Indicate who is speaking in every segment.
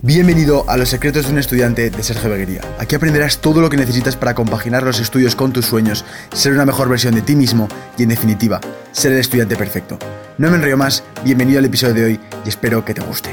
Speaker 1: Bienvenido a Los Secretos de un Estudiante de Sergio Beguería. Aquí aprenderás todo lo que necesitas para compaginar los estudios con tus sueños, ser una mejor versión de ti mismo y, en definitiva, ser el estudiante perfecto. No me enrollo más, bienvenido al episodio de hoy y espero que te guste.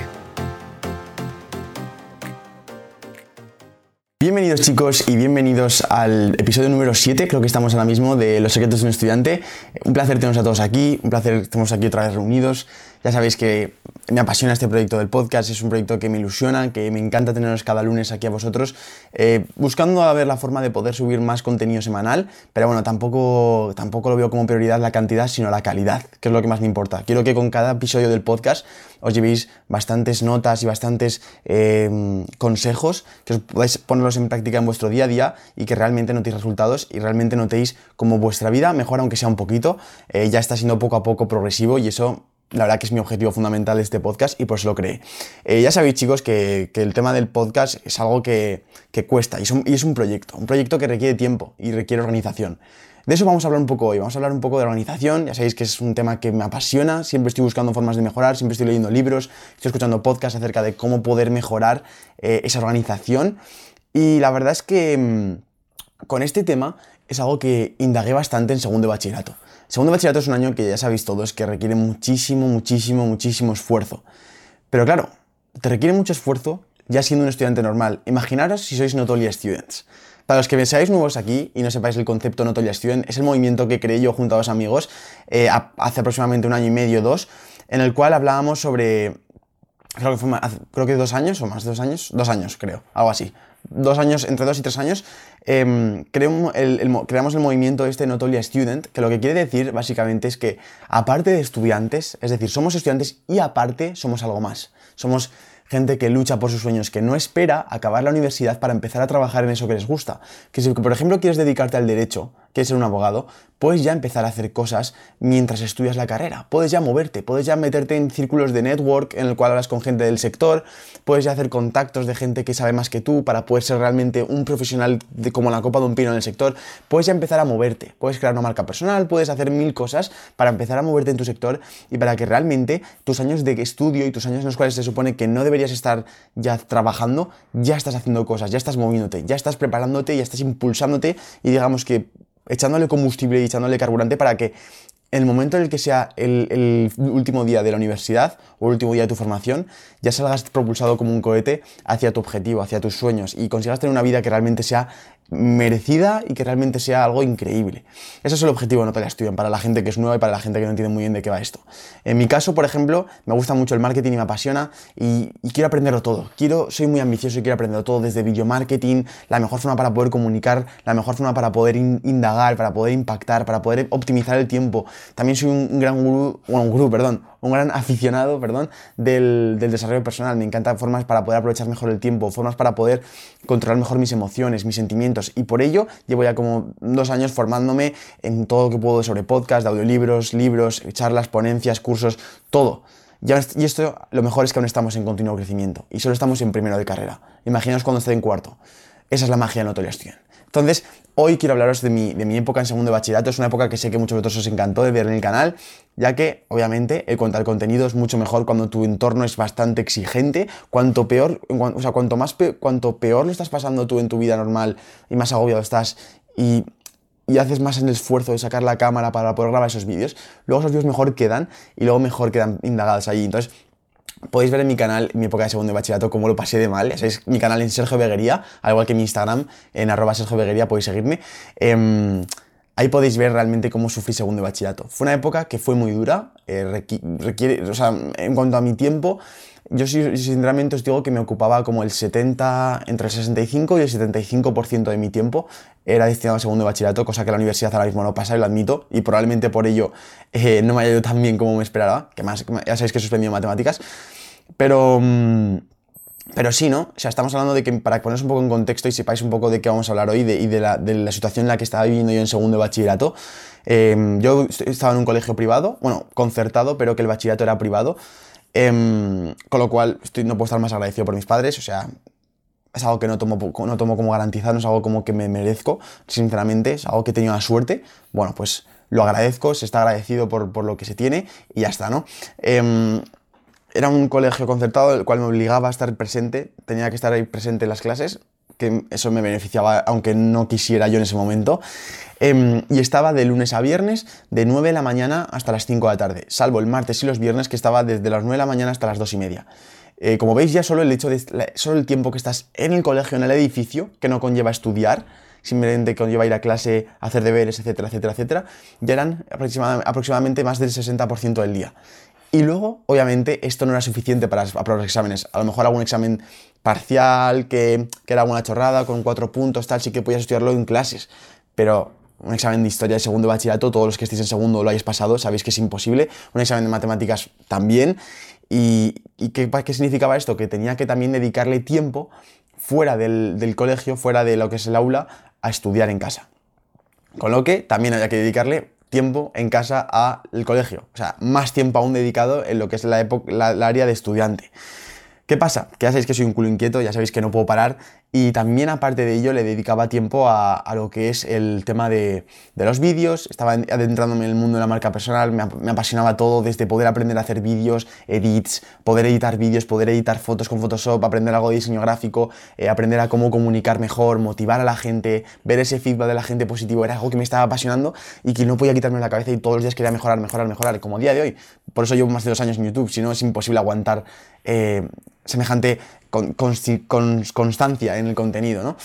Speaker 1: Bienvenidos chicos y bienvenidos al episodio número 7, creo que estamos ahora mismo, de Los Secretos de un Estudiante. Un placer teneros a todos aquí, un placer que estemos aquí otra vez reunidos. Ya sabéis que me apasiona este proyecto del podcast, es un proyecto que me ilusiona, que me encanta teneros cada lunes aquí a vosotros, eh, buscando a ver la forma de poder subir más contenido semanal, pero bueno, tampoco, tampoco lo veo como prioridad la cantidad, sino la calidad, que es lo que más me importa. Quiero que con cada episodio del podcast os llevéis bastantes notas y bastantes eh, consejos, que os podáis ponerlos en práctica en vuestro día a día y que realmente notéis resultados y realmente notéis como vuestra vida mejora, aunque sea un poquito, eh, ya está siendo poco a poco progresivo y eso la verdad que es mi objetivo fundamental este podcast y por lo creé. Eh, ya sabéis chicos que, el tema del podcast es algo que, cuesta y es, un, y es, un, proyecto, un proyecto que requiere tiempo y requiere organización. De eso vamos a hablar un poco hoy, vamos a hablar un poco de organización, ya sabéis que es un tema que me apasiona, siempre estoy buscando formas de mejorar, siempre estoy leyendo libros, estoy escuchando podcasts acerca de cómo poder mejorar eh, esa organización y la verdad es que mm, con este tema es algo que indagué bastante en segundo bachillerato. Segundo bachillerato es un año que ya sabéis todos que requiere muchísimo, muchísimo, muchísimo esfuerzo. Pero claro, te requiere mucho esfuerzo ya siendo un estudiante normal. Imaginaros si sois Notolia Students. Para los que seáis nuevos aquí y no sepáis el concepto Notolia Student, es el movimiento que creé yo junto a dos amigos eh, hace aproximadamente un año y medio, dos, en el cual hablábamos sobre creo que fue creo que dos años o más dos años, dos años creo, algo así. Dos años, entre dos y tres años, em, creamos, el, creamos el movimiento este Notolia Student, que lo que quiere decir básicamente es que aparte de estudiantes, es decir, somos estudiantes y aparte somos algo más. Somos gente que lucha por sus sueños, que no espera acabar la universidad para empezar a trabajar en eso que les gusta. Que si, por ejemplo, quieres dedicarte al derecho, quieres ser un abogado, puedes ya empezar a hacer cosas mientras estudias la carrera. Puedes ya moverte, puedes ya meterte en círculos de network en el cual hablas con gente del sector, puedes ya hacer contactos de gente que sabe más que tú para poder ser realmente un profesional como la copa de un pino en el sector. Puedes ya empezar a moverte, puedes crear una marca personal, puedes hacer mil cosas para empezar a moverte en tu sector y para que realmente tus años de estudio y tus años en los cuales se supone que no deberías estar ya trabajando, ya estás haciendo cosas, ya estás moviéndote, ya estás preparándote, ya estás impulsándote y digamos que echándole combustible y echándole carburante para que en el momento en el que sea el, último día de la universidad o el último día de tu formación, ya salgas propulsado como un cohete hacia tu objetivo, hacia tus sueños y consigas tener una vida que realmente sea merecida y que realmente sea algo increíble. Ese es el objetivo de Notarial Student para la gente que es nueva y para la gente que no entiende muy bien de qué va esto. En mi caso, por ejemplo, me gusta mucho el marketing y me apasiona y, quiero aprenderlo todo. Quiero, soy muy ambicioso y quiero aprenderlo todo desde video marketing, la mejor forma para poder comunicar, la mejor forma para poder indagar, para poder impactar, para poder optimizar el tiempo. También soy un, gran gurú, un gurú, perdón, un gran aficionado, perdón, del, del desarrollo personal. Me encantan formas para poder aprovechar mejor el tiempo, formas para poder controlar mejor mis emociones, mis sentimientos. Y por ello llevo ya como dos años formándome en todo lo que puedo sobre podcast, audiolibros, libros, charlas, ponencias, cursos, todo. Y esto lo mejor es que aún estamos en continuo crecimiento y solo estamos en primero de carrera. Imaginaos cuando esté en cuarto. Esa es la magia de Notoria entonces, hoy quiero hablaros de mi, de mi, época en segundo de bachillerato. Es una época que sé que muchos de vosotros os encantó de ver en el canal, ya que, obviamente, el contar contenido es mucho mejor cuando tu entorno es bastante exigente. Cuanto peor, o sea, cuanto más cuanto peor lo estás pasando tú en tu vida normal y más agobiado estás y y haces más en el esfuerzo de sacar la cámara para poder grabar esos vídeos, luego esos vídeos mejor quedan y luego mejor quedan indagados ahí. Entonces, Podéis ver en mi canal, en mi época de segundo de bachillerato, cómo lo pasé de mal. Es mi canal en Sergio Beguería, al igual que mi Instagram, en arroba Sergio Beguería, podéis seguirme. Em, ahí podéis ver realmente cómo sufrí segundo de bachillerato. Fue una época que fue muy dura, eh, requiere, o sea, en cuanto a mi tiempo, yo sinceramente os digo que me ocupaba como el 70, entre el 65 y el 75% de mi tiempo era destinado al segundo de bachillerato, cosa que la universidad ahora mismo no pasa y lo admito, y probablemente por ello eh, no me haya ido tan bien como me esperaba, que más, ya sabéis que he suspendido matemáticas, pero... Mm, pero sí, ¿no? O sea, estamos hablando de que, para poneros un poco en contexto y sepáis un poco de qué vamos a hablar hoy de, y de la, de la, situación en la que estaba viviendo yo en segundo bachillerato, em, yo estaba en un colegio privado, bueno, concertado, pero que el bachillerato era privado, Em, con lo cual estoy, no puedo estar más agradecido por mis padres, o sea, es algo que no tomo, no tomo como garantizado, no es algo como que me merezco, sinceramente, es algo que he tenido la suerte. Bueno, pues lo agradezco, se está agradecido por, por lo que se tiene y ya está, ¿no? Em, era un colegio concertado, el cual me obligaba a estar presente, tenía que estar ahí presente en las clases, que eso me beneficiaba aunque no quisiera yo en ese momento. Em, y estaba de lunes a viernes, de 9 de la mañana hasta las 5 de la tarde, salvo el martes y los viernes que estaba desde las 9 de la mañana hasta las 2 y media. Eh, como veis ya solo el hecho de solo el tiempo que estás en el colegio, en el edificio, que no conlleva estudiar, simplemente conlleva ir a clase, hacer deberes, etcétera, etcétera, etcétera, ya eran aproximadamente más del 60% del día. Y luego, obviamente, esto no era suficiente para aprobar los exámenes. A lo mejor algún examen parcial, que, era alguna chorrada, con cuatro puntos, tal, sí que podías estudiarlo en clases. Pero un examen de historia de segundo bachillerato, todos los que estéis en segundo lo hayáis pasado, sabéis que es imposible. Un examen de matemáticas también. ¿Y, qué, qué, significaba esto? Que tenía que también dedicarle tiempo fuera del, del, colegio, fuera de lo que es el aula, a estudiar en casa. Con lo que también había que dedicarle tiempo en casa al colegio. O sea, más tiempo aún dedicado en lo que es la, época, la, área de estudiante. ¿Qué pasa? Que ya sabéis que soy un culo inquieto, ya sabéis que no puedo parar y también aparte de ello le dedicaba tiempo a, lo que es el tema de, los vídeos, estaba adentrándome en el mundo de la marca personal, me, apasionaba todo desde poder aprender a hacer vídeos, edits, poder editar vídeos, poder editar fotos con Photoshop, aprender algo de diseño gráfico, eh, aprender a cómo comunicar mejor, motivar a la gente, ver ese feedback de la gente positivo, era algo que me estaba apasionando y que no podía quitarme la cabeza y todos los días quería mejorar, mejorar, mejorar, como a día de hoy. Por eso llevo más de dos años en YouTube, si no es imposible aguantar eh, semejante con, constancia en el contenido, ¿no?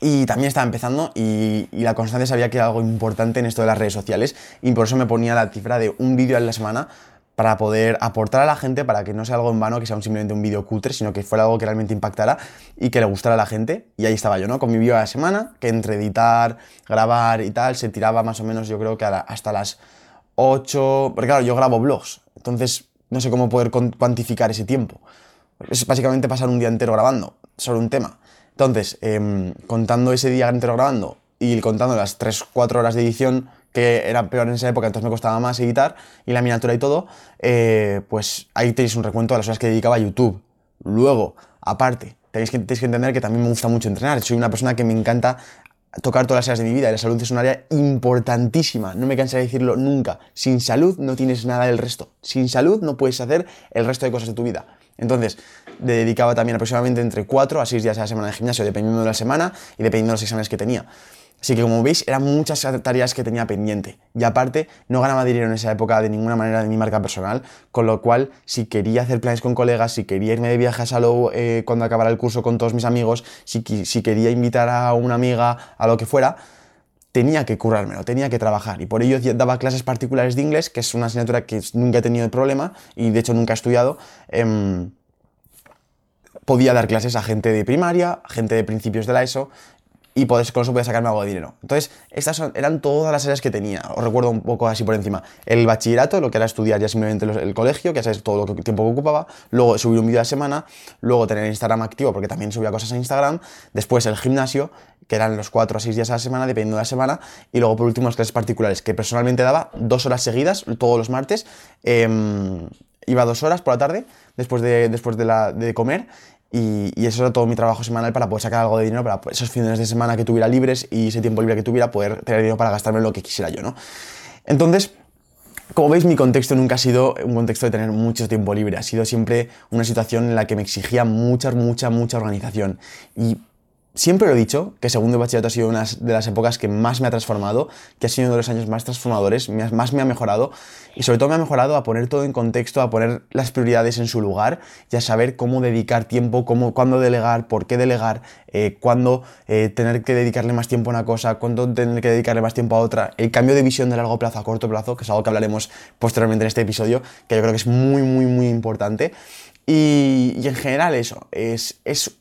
Speaker 1: Y también estaba empezando y, la constancia sabía que era algo importante en esto de las redes sociales y por eso me ponía la cifra de un vídeo a la semana para poder aportar a la gente, para que no sea algo en vano, que sea simplemente un vídeo cutre, sino que fuera algo que realmente impactara y que le gustara a la gente. Y ahí estaba yo, ¿no? Con mi vídeo a la semana, que entre editar, grabar y tal, se tiraba más o menos, yo creo que hasta las 8... Porque claro, yo grabo blogs, entonces no sé cómo poder cuantificar ese tiempo. Es básicamente pasar un día entero grabando sobre un tema. Entonces, em, contando ese día entero grabando y contando las 3-4 horas de edición, que era peor en esa época, entonces me costaba más editar, y la miniatura y todo, eh, pues ahí tenéis un recuento de las horas que dedicaba a YouTube. Luego, aparte, tenéis que, tenéis que entender que también me gusta mucho entrenar. Soy una persona que me encanta tocar todas las áreas de mi vida y la salud es un área importantísima, no me cansaré de decirlo nunca. Sin salud no tienes nada del resto. Sin salud no puedes hacer el resto de cosas de tu vida. Entonces, dedicaba también aproximadamente entre 4 a 6 días a la semana de gimnasio, dependiendo de la semana y dependiendo de los exámenes que tenía. Así que como veis, eran muchas tareas que tenía pendiente. Y aparte, no ganaba dinero en esa época de ninguna manera de mi marca personal, con lo cual, si quería hacer planes con colegas, si quería irme de viaje a Salou eh, cuando acabara el curso con todos mis amigos, si, si quería invitar a una amiga a lo que fuera, tenía que currármelo, tenía que trabajar. Y por ello daba clases particulares de inglés, que es una asignatura que nunca he tenido problema y de hecho nunca he estudiado. Em, podía dar clases a gente de primaria, gente de principios de la ESO, y con eso podía sacarme algo de dinero. Entonces, estas eran todas las áreas que tenía. Os recuerdo un poco así por encima. El bachillerato, lo que era estudiar ya simplemente el colegio, que ya sabes todo el tiempo que ocupaba. Luego subir un vídeo a la semana. Luego tener Instagram activo, porque también subía cosas a Instagram. Después el gimnasio, que eran los 4 a 6 días a la semana, dependiendo de la semana. Y luego por último las clases particulares, que personalmente daba dos horas seguidas, todos los martes. Em, iba dos horas por la tarde, después de, después de, la, de comer y, eso era todo mi trabajo semanal para poder sacar algo de dinero para esos fines de semana que tuviera libres y ese tiempo libre que tuviera poder tener dinero para gastarme lo que quisiera yo, ¿no? Entonces, como veis, mi contexto nunca ha sido un contexto de tener mucho tiempo libre, ha sido siempre una situación en la que me exigía mucha, mucha, mucha organización. Y Siempre lo he dicho, que segundo bachillerato ha sido una de las épocas que más me ha transformado, que ha sido uno de los años más transformadores, más me ha mejorado y sobre todo me ha mejorado a poner todo en contexto, a poner las prioridades en su lugar y a saber cómo dedicar tiempo, cómo, cuándo delegar, por qué delegar, eh, cuándo eh, tener que dedicarle más tiempo a una cosa, cuándo tener que dedicarle más tiempo a otra, el cambio de visión de largo plazo a corto plazo, que es algo que hablaremos posteriormente en este episodio, que yo creo que es muy, muy, muy importante. Y, en general eso, es, es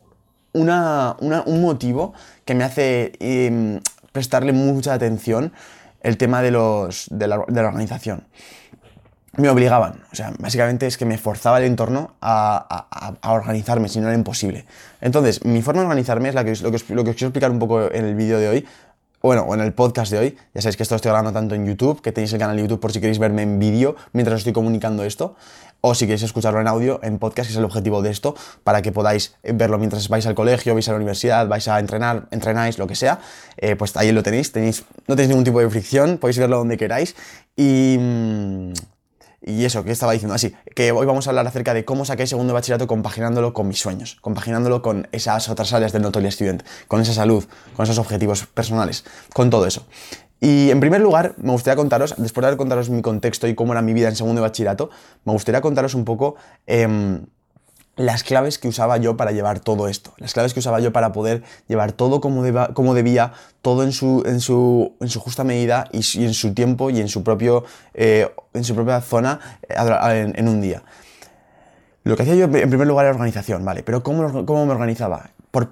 Speaker 1: un motivo que me hace em, prestarle mucha atención el tema de, los, de, la, organización. Me obligaban, o sea, básicamente es que me forzaba el entorno a, organizarme, si no era imposible. Entonces, mi forma de organizarme es la que, lo, que, lo que os quiero explicar un poco en el vídeo de hoy, bueno, o en el podcast de hoy. Ya sabéis que esto estoy grabando tanto en YouTube, que tenéis el canal de YouTube por si queréis verme en vídeo mientras estoy comunicando esto o si queréis escucharlo en audio, en podcast, que es el objetivo de esto, para que podáis verlo mientras vais al colegio, vais a la universidad, vais a entrenar, entrenáis, lo que sea, eh, pues ahí lo tenéis, tenéis, no tenéis ningún tipo de fricción, podéis verlo donde queráis y... Mm, Y eso, que estaba diciendo así, que hoy vamos a hablar acerca de cómo saqué segundo bachillerato compaginándolo con mis sueños, compaginándolo con esas otras áreas del Notable Student, con esa salud, con esos objetivos personales, con todo eso. Y en primer lugar, me gustaría contaros, después de contaros mi contexto y cómo era mi vida en segundo bachillerato, me gustaría contaros un poco em, las claves que usaba yo para llevar todo esto, las claves que usaba yo para poder llevar todo como, como debía, todo en su, en su, en su justa medida y, en su tiempo y en su, propio, eh, en su propia zona eh, en, un día. Lo que hacía yo en primer lugar era organización, ¿vale? Pero ¿cómo, cómo me organizaba?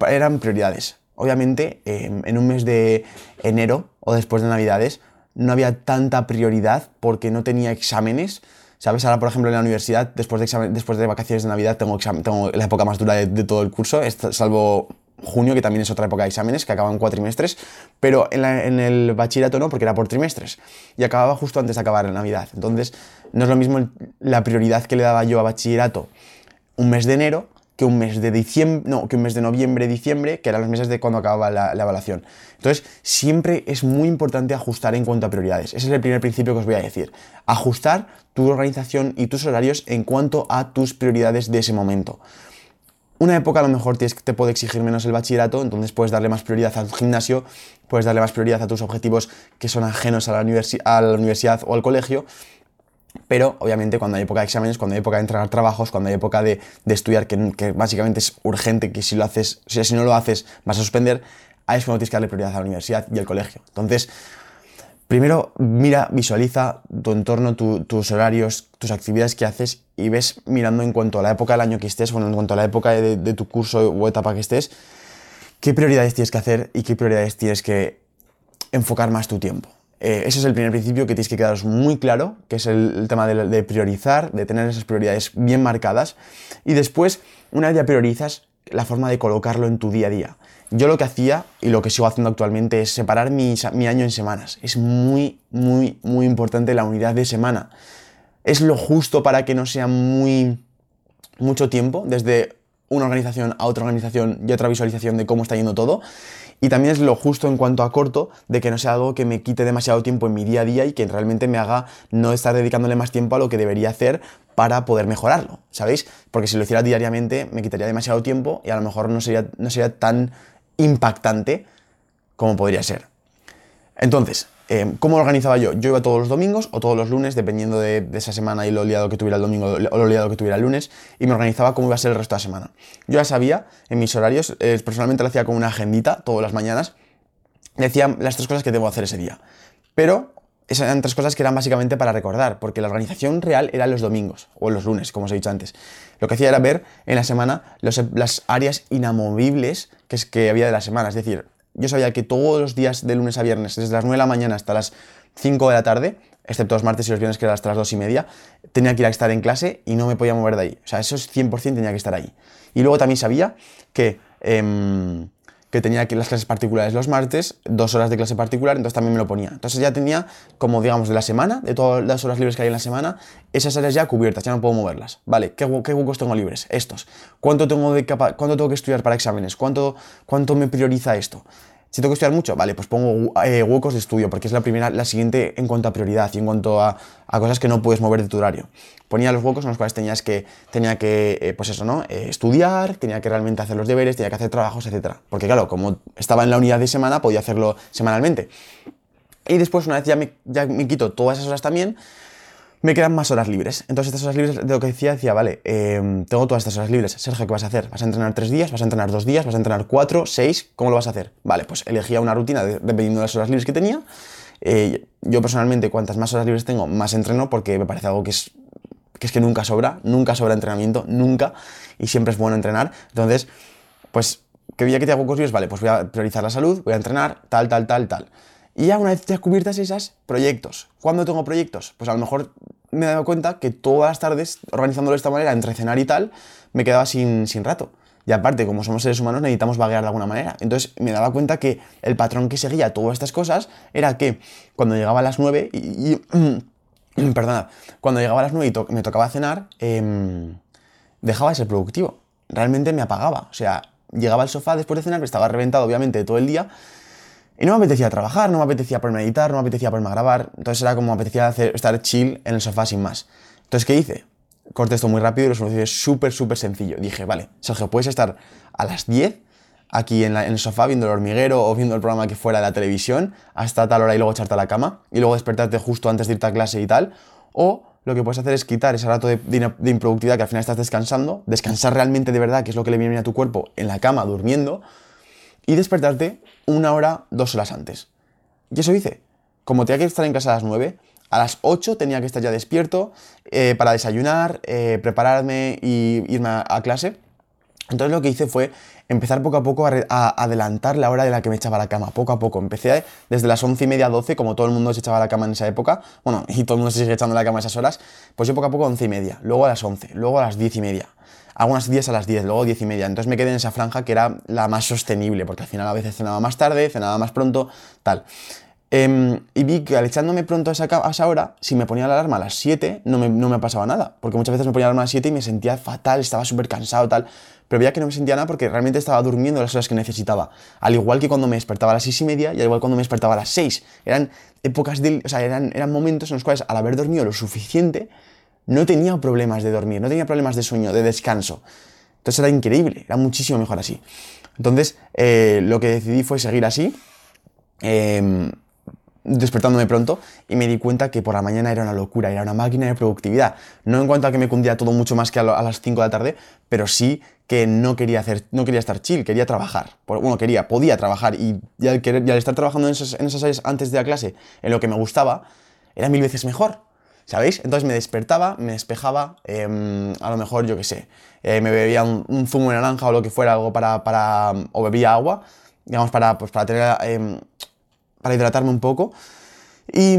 Speaker 1: Eran prioridades. Obviamente, em, en un mes de enero o después de Navidades no había tanta prioridad porque no tenía exámenes, ¿Sabes? Ahora, por ejemplo, en la universidad, después de, después de vacaciones de Navidad, tengo, la época más dura de, todo el curso, salvo junio, que también es otra época de exámenes, que acaban cuatrimestres, pero en, en, el bachillerato no, porque era por trimestres, y acababa justo antes de acabar la Navidad. Entonces, no es lo mismo la prioridad que le daba yo a bachillerato un mes de enero que un mes de no, que un mes de noviembre, diciembre, que eran los meses de cuando acababa la, evaluación. Entonces, siempre es muy importante ajustar en cuanto a prioridades. Ese es el primer principio que os voy a decir. Ajustar tu organización y tus horarios en cuanto a tus prioridades de ese momento. Una época a lo mejor te puede exigir menos el bachillerato, entonces puedes darle más prioridad al gimnasio, puedes darle más prioridad a tus objetivos que son ajenos a la, a la universidad o al colegio, pero obviamente cuando hay época de exámenes, cuando hay época de entregar trabajos, cuando hay época de, estudiar, que, básicamente es urgente, que si lo haces, o sea, si no lo haces vas a suspender, ahí es cuando tienes que darle prioridad a la universidad y al colegio. Entonces, primero mira, visualiza tu entorno, tus horarios, tus actividades que haces y ves mirando en cuanto a la época del año que estés, bueno, en cuanto a la época de, de tu curso o etapa que estés, qué prioridades tienes que hacer y qué prioridades tienes que enfocar más tu tiempo. Eh, ese es el primer principio que tienes que quedaros muy claro, que es el, tema de, priorizar, de tener esas prioridades bien marcadas. Y después, una vez ya priorizas, la forma de colocarlo en tu día a día. Yo lo que hacía y lo que sigo haciendo actualmente es separar mi, mi año en semanas. Es muy, muy, muy importante la unidad de semana. Es lo justo para que no sea muy mucho tiempo, desde una organización a otra organización y otra visualización de cómo está yendo todo. Y también es lo justo en cuanto a corto, de que no sea algo que me quite demasiado tiempo en mi día a día y que realmente me haga no estar dedicándole más tiempo a lo que debería hacer para poder mejorarlo, ¿sabéis? Porque si lo hiciera diariamente me quitaría demasiado tiempo y a lo mejor no sería, no sería tan impactante como podría ser. Entonces, eh, ¿cómo lo organizaba yo? Yo iba todos los domingos o todos los lunes, dependiendo de, esa semana y lo liado que tuviera el domingo o lo liado que tuviera el lunes, y me organizaba cómo iba a ser el resto de la semana. Yo ya sabía en mis horarios, eh, personalmente lo hacía con una agendita todas las mañanas, decía las tres cosas que debo hacer ese día. Pero esas eran tres cosas que eran básicamente para recordar, porque la organización real era los domingos o los lunes, como os he dicho antes. Lo que hacía era ver en la semana las áreas inamovibles que, es, que había de la semana, es decir, yo sabía que todos los días de lunes a viernes, desde las 9 de la mañana hasta las 5 de la tarde, excepto los martes y los viernes que eran hasta las 2 y media, tenía que ir a estar en clase y no me podía mover de ahí. O sea, eso es 100% tenía que estar ahí. Y luego también sabía que... Em, que tenía que las clases particulares los martes, dos horas de clase particular, entonces también me lo ponía. Entonces ya tenía, como digamos, de la semana, de todas las horas libres que hay en la semana, esas áreas ya cubiertas, ya no puedo moverlas. Vale, ¿qué, qué huecos tengo libres? Estos. ¿Cuánto tengo, de ¿Cuánto tengo que estudiar para exámenes? ¿Cuánto, ¿Cuánto me prioriza esto? Si tengo que estudiar mucho, vale, pues pongo eh, huecos de estudio, porque es la primera, la siguiente en cuanto a prioridad y en cuanto a, cosas que no puedes mover de tu horario. Ponía los huecos en los cuales tenías que, tenía que, eh, pues eso, ¿no? Eh, estudiar, tenía que realmente hacer los deberes, tenía que hacer trabajos, etc. Porque claro, como estaba en la unidad de semana, podía hacerlo semanalmente. Y después, una vez ya me, ya me quito todas esas horas también, me quedan más horas libres. Entonces, estas horas libres, de lo que decía, decía, vale, em, tengo todas estas horas libres. Sergio, ¿qué vas a hacer? ¿Vas a entrenar tres días? ¿Vas a entrenar dos días? ¿Vas a entrenar cuatro? ¿Seis? ¿Cómo lo vas a hacer? Vale, pues elegía una rutina dependiendo de las horas libres que tenía. Eh, yo personalmente, cuantas más horas libres tengo, más entreno porque me parece algo que es que nunca sobra, nunca sobra entrenamiento, nunca, y siempre es bueno entrenar. Entonces, pues, ¿qué día que te hago cosas? Vale, pues voy a priorizar la salud, voy a entrenar, tal, tal, tal, tal. Y ya una vez te cubiertas esas, proyectos. ¿Cuándo tengo proyectos? Pues a lo mejor me he dado cuenta que todas las tardes, organizándolo de esta manera, entre cenar y tal, me quedaba sin, sin rato. Y aparte, como somos seres humanos, necesitamos vaguear de alguna manera. Entonces me daba cuenta que el patrón que seguía todas estas cosas era que cuando llegaba a las 9 y... perdona, cuando llegaba a las 9 y me tocaba cenar, em, dejaba de ser productivo. Realmente me apagaba. O sea, llegaba al sofá después de cenar, estaba reventado obviamente todo el día y no me apetecía trabajar, no me apetecía ponerme a editar, no me apetecía ponerme a grabar. Entonces era como me apetecía hacer, estar chill en el sofá sin más. Entonces, ¿qué hice? Corté esto muy rápido y lo solucioné súper, súper sencillo. Dije, vale, Sergio, puedes estar a las 10 aquí en, el sofá viendo el hormiguero o viendo el programa que fuera de la televisión hasta tal hora y luego echarte a la cama y luego despertarte justo antes de irte a clase y tal. O lo que puedes hacer es quitar ese rato de, de, improductividad que al final estás descansando, descansar realmente de verdad, que es lo que le viene a tu cuerpo en la cama, durmiendo, y despertarte una hora, dos horas antes. Y eso hice. Como tenía que estar en casa a las 9, a las 8 tenía que estar ya despierto eh, para desayunar, eh, prepararme y irme a, clase. Entonces lo que hice fue empezar poco a poco a, adelantar la hora de la que me echaba a la cama, poco a poco. Empecé desde las 11 y media, 12, como todo el mundo se echaba a la cama en esa época, bueno, y todo el mundo se sigue echando a la cama a esas horas, pues yo poco a poco 11 y media, luego a las 11, luego a las 10 y media, algunas días a las 10, luego 10 y media. Entonces me quedé en esa franja que era la más sostenible, porque al final a veces cenaba más tarde, cenaba más pronto, tal. Em, y vi que al echándome pronto a esa, a esa, hora, si me ponía la alarma a las 7, no me, no me pasaba nada. Porque muchas veces me ponía la alarma a las 7 y me sentía fatal, estaba súper cansado, tal. Pero veía que no me sentía nada porque realmente estaba durmiendo las horas que necesitaba. Al igual que cuando me despertaba a las 6 y media y al igual cuando me despertaba a las 6. Eran épocas de, o sea, eran, eran momentos en los cuales al haber dormido lo suficiente, no tenía problemas de dormir, no tenía problemas de sueño, de descanso. Entonces era increíble, era muchísimo mejor así. Entonces, eh, lo que decidí fue seguir así. Eh, despertándome pronto y me di cuenta que por la mañana era una locura, era una máquina de productividad. No en cuanto a que me cundía todo mucho más que a, las 5 de la tarde, pero sí que no quería, hacer, no quería estar chill, quería trabajar. Bueno, quería, podía trabajar y, al, querer, estar trabajando en esas, en esas áreas antes de la clase, en lo que me gustaba, era mil veces mejor. ¿Sabéis? Entonces me despertaba, me despejaba, em, a lo mejor, yo qué sé, eh, me bebía un, zumo de naranja o lo que fuera, algo para, para o bebía agua, digamos, para, pues, para tener em, para hidratarme un poco. Y,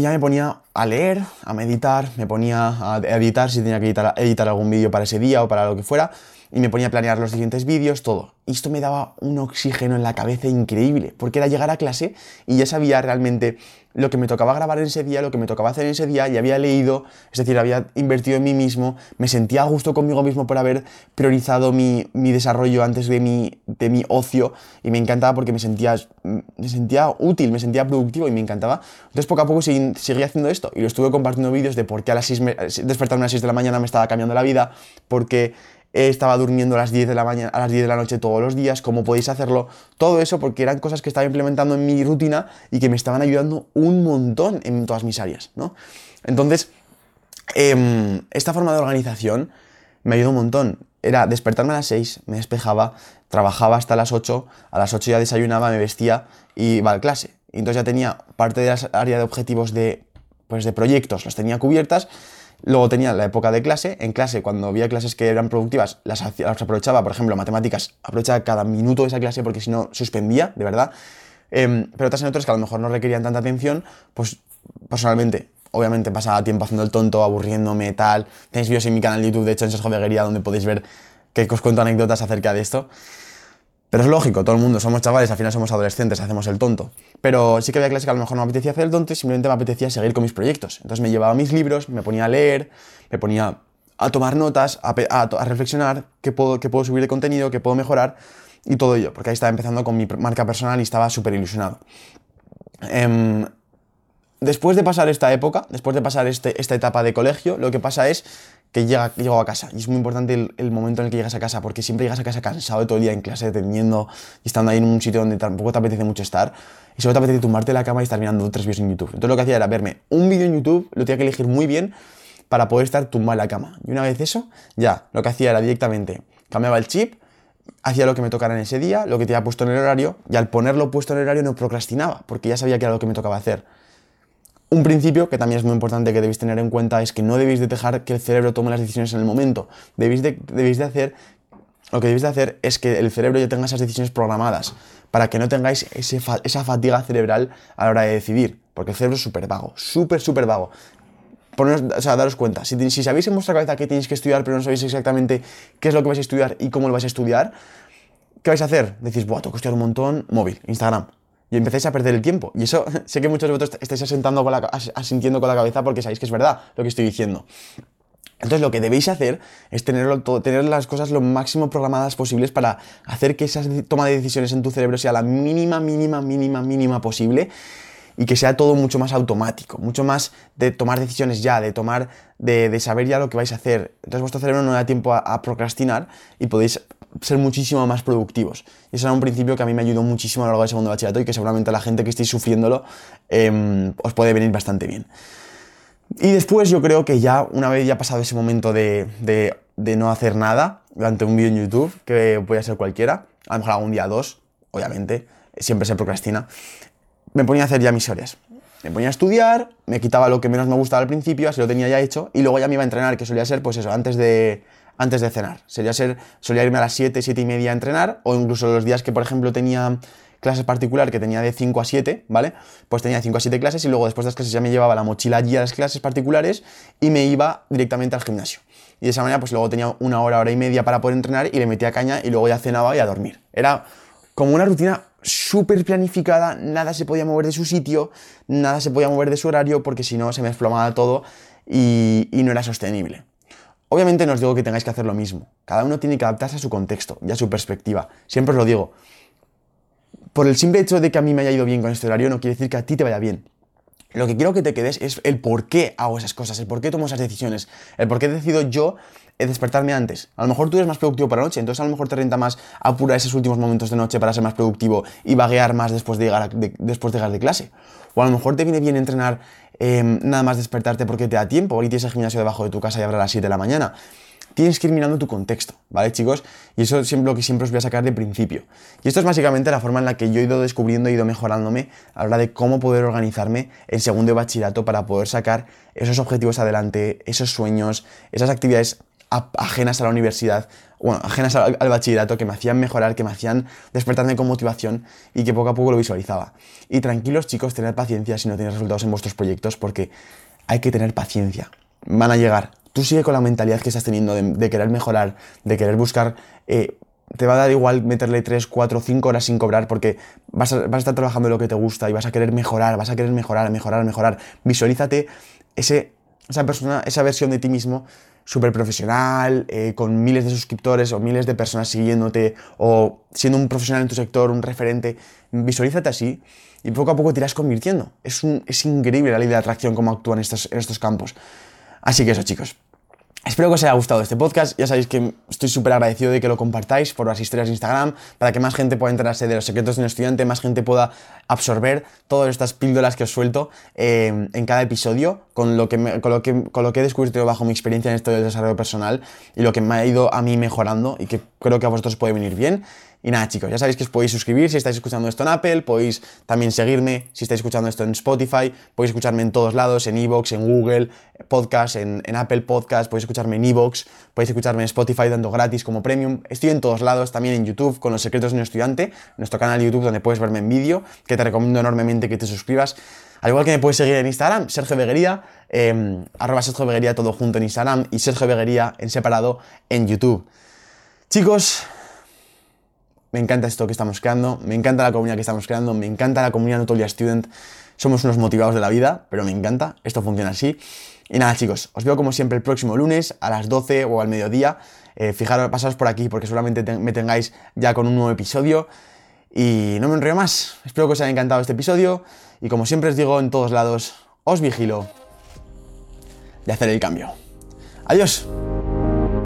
Speaker 1: ya me ponía a leer, a meditar, me ponía a editar si tenía que editar algún vídeo para ese día o para lo que fuera, y me ponía a planear los siguientes vídeos, todo. Y esto me daba un oxígeno en la cabeza increíble, porque era llegar a clase y ya sabía realmente lo que me tocaba grabar en ese día, lo que me tocaba hacer en ese día, y había leído, es decir, había invertido en mí mismo, me sentía a gusto conmigo mismo por haber priorizado mi, desarrollo antes de mi, de mi ocio, y me encantaba porque me sentía, me sentía útil, me sentía productivo y me encantaba. Entonces poco a poco seguí, haciendo esto, y lo estuve compartiendo vídeos de por qué a las 6 despertarme a las 6 de la mañana me estaba cambiando la vida, porque estaba durmiendo a las 10 de la mañana, a las 10 de la noche todos los días, cómo podéis hacerlo, todo eso porque eran cosas que estaba implementando en mi rutina y que me estaban ayudando un montón en todas mis áreas, ¿no? Entonces, em, esta forma de organización me ayudó un montón. Era despertarme a las 6, me despejaba, trabajaba hasta las 8, a las 8 ya desayunaba, me vestía y iba a clase. Entonces ya tenía parte de las áreas de objetivos de, pues de proyectos, las tenía cubiertas Luego tenía la época de clase. En clase, cuando había clases que eran productivas, las, aprovechaba, por ejemplo, matemáticas, aprovechaba cada minuto de esa clase porque si no, suspendía, de verdad. Em, pero otras en otras que a lo mejor no requerían tanta atención, pues personalmente, obviamente pasaba tiempo haciendo el tonto, aburriéndome, tal. Tenéis vídeos en mi canal de YouTube, de hecho, en donde podéis ver que os cuento anécdotas acerca de esto. Pero es lógico, todo el mundo somos chavales, al final somos adolescentes, hacemos el tonto. Pero sí que había clases que a lo mejor no me apetecía hacer el tonto y simplemente me apetecía seguir con mis proyectos. Entonces me llevaba mis libros, me ponía a leer, me ponía a tomar notas, a, reflexionar qué puedo, qué puedo subir de contenido, qué puedo mejorar y todo ello. Porque ahí estaba empezando con mi marca personal y estaba súper ilusionado. Em, después de pasar esta época, después de pasar este, esta etapa de colegio, lo que pasa es que llega, llego a casa. Y es muy importante el, momento en el que llegas a casa, porque siempre llegas a casa cansado de todo el día en clase, teniendo y estando ahí en un sitio donde tampoco te apetece mucho estar. Y solo te apetece tumbarte en la cama y estar mirando tres vídeos en YouTube. Entonces lo que hacía era verme un vídeo en YouTube, lo tenía que elegir muy bien para poder estar tumbado en la cama. Y una vez eso, ya, lo que hacía era directamente, cambiaba el chip, hacía lo que me tocara en ese día, lo que te había puesto en el horario, y al ponerlo puesto en el horario no procrastinaba, porque ya sabía que era lo que me tocaba hacer. Un principio que también es muy importante que debéis tener en cuenta es que no debéis de dejar que el cerebro tome las decisiones en el momento. Debéis de, debéis de hacer, lo que debéis de hacer es que el cerebro ya tenga esas decisiones programadas, para que no tengáis esa fatiga cerebral a la hora de decidir, porque el cerebro es súper vago, súper, súper vago. Poneros, o sea, daros cuenta, si, si sabéis en vuestra cabeza que tenéis que estudiar, pero no sabéis exactamente qué es lo que vais a estudiar y cómo lo vais a estudiar, ¿qué vais a hacer? Decís, buah, tengo que estudiar un montón, móvil, Instagram y empezáis a perder el tiempo. Y eso sé que muchos de vosotros estáis asentando con la, asintiendo con la cabeza porque sabéis que es verdad lo que estoy diciendo. Entonces lo que debéis hacer es tenerlo tener las cosas lo máximo programadas posibles para hacer que esa toma de decisiones en tu cerebro sea la mínima, mínima, mínima, mínima posible y que sea todo mucho más automático, mucho más de tomar decisiones ya, de tomar, de, saber ya lo que vais a hacer. Entonces vuestro cerebro no da tiempo a, procrastinar y podéis ser muchísimo más productivos. Y eso era un principio que a mí me ayudó muchísimo a lo largo del segundo bachillerato y que seguramente a la gente que estéis sufriéndolo em, os puede venir bastante bien. Y después yo creo que ya, una vez ya pasado ese momento de, de, no hacer nada durante un vídeo en YouTube, que puede ser cualquiera, a lo mejor algún día dos, obviamente, siempre se procrastina, me ponía a hacer ya mis horas. Me ponía a estudiar, me quitaba lo que menos me gustaba al principio, así lo tenía ya hecho, y luego ya me iba a entrenar, que solía ser, pues eso, antes de, antes de cenar. Sería ser, solía irme a las 7, 7 y media a entrenar, o incluso los días que, por ejemplo, tenía clases particular que tenía de 5 a 7, ¿vale? Pues tenía de 5 a 7 clases y luego después de las clases ya me llevaba la mochila allí a las clases particulares y me iba directamente al gimnasio. Y de esa manera pues luego tenía una hora, hora y media para poder entrenar y le metía caña y luego ya cenaba y a dormir. Era como una rutina súper planificada, nada se podía mover de su sitio, nada se podía mover de su horario porque si no se me desplomaba todo y, y no era sostenible. Obviamente no os digo que tengáis que hacer lo mismo. Cada uno tiene que adaptarse a su contexto y a su perspectiva. Siempre os lo digo por el simple hecho de que a mí me haya ido bien con este horario, no quiere decir que a ti te vaya bien. Lo que quiero que te quedes es el por qué hago esas cosas, el por qué tomo esas decisiones, el por qué decido yo despertarme antes. A lo mejor tú eres más productivo para la noche, entonces a lo mejor te renta más apurar esos últimos momentos de noche para ser más productivo y vaguear más después de llegar, después de, llegar de clase. O a lo mejor te viene bien entrenar em, nada más despertarte porque te da tiempo, y tienes el gimnasio debajo de tu casa y abre a las 7 de la mañana tienes que ir mirando tu contexto, ¿vale, chicos? Y eso es lo que siempre os voy a sacar de principio. Y esto es básicamente la forma en la que yo he ido descubriendo, he ido mejorándome a la hora de cómo poder organizarme en segundo bachillerato para poder sacar esos objetivos adelante, esos sueños, esas actividades ajenas a la universidad, bueno, ajenas al, bachillerato, que me hacían mejorar, que me hacían despertarme con motivación y que poco a poco lo visualizaba. Y tranquilos chicos, tener paciencia si no tenéis resultados en vuestros proyectos, porque hay que tener paciencia. Van a llegar, tú sigue con la mentalidad que estás teniendo de, querer mejorar, de querer buscar... Eh, te va a dar igual meterle 3, 4, 5 horas sin cobrar porque vas a, estar trabajando en lo que te gusta y vas a querer mejorar, vas a querer mejorar, mejorar, mejorar. Visualízate ese, esa persona, esa versión de ti mismo súper profesional, eh, con miles de suscriptores o miles de personas siguiéndote o siendo un profesional en tu sector, un referente. Visualízate así y poco a poco te irás convirtiendo. Es, es increíble la ley de atracción cómo actúa estos, en estos campos. Así que eso, chicos. Espero que os haya gustado este podcast. Ya sabéis que estoy súper agradecido de que lo compartáis por las historias de Instagram, para que más gente pueda enterarse de los secretos de un estudiante, más gente pueda absorber todas estas píldoras que os suelto eh, en cada episodio, con lo, que con, lo que, con lo que he descubierto bajo mi experiencia en esto del desarrollo personal y lo que me ha ido a mí mejorando y que creo que a vosotros puede venir bien. Y nada, chicos, ya sabéis que os podéis suscribir si estáis escuchando esto en Apple, podéis también seguirme si estáis escuchando esto en Spotify, podéis escucharme en todos lados, en Evox, en Google Podcast, en, Apple Podcast, podéis escucharme en Evox, podéis escucharme en Spotify dando gratis como premium. Estoy en todos lados, también en YouTube con los secretos de un estudiante, nuestro canal de YouTube donde puedes verme en vídeo, que te recomiendo enormemente que te suscribas. Al igual que me puedes seguir en Instagram, Sergio Beguería, eh, arroba Sergio Beguería todo junto en Instagram y Sergio Beguería en separado en YouTube. Chicos, me encanta esto que estamos creando, me encanta la comunidad que estamos creando, me encanta la comunidad Notolia Student. Somos unos motivados de la vida, pero me encanta, esto funciona así. Y nada, chicos, os veo como siempre el próximo lunes a las 12 o al mediodía. Eh, fijaros, pasaos por aquí porque seguramente me tengáis ya con un nuevo episodio. Y no me enrollo más. Espero que os haya encantado este episodio. Y como siempre os digo en todos lados, os vigilo de hacer el cambio. Adiós.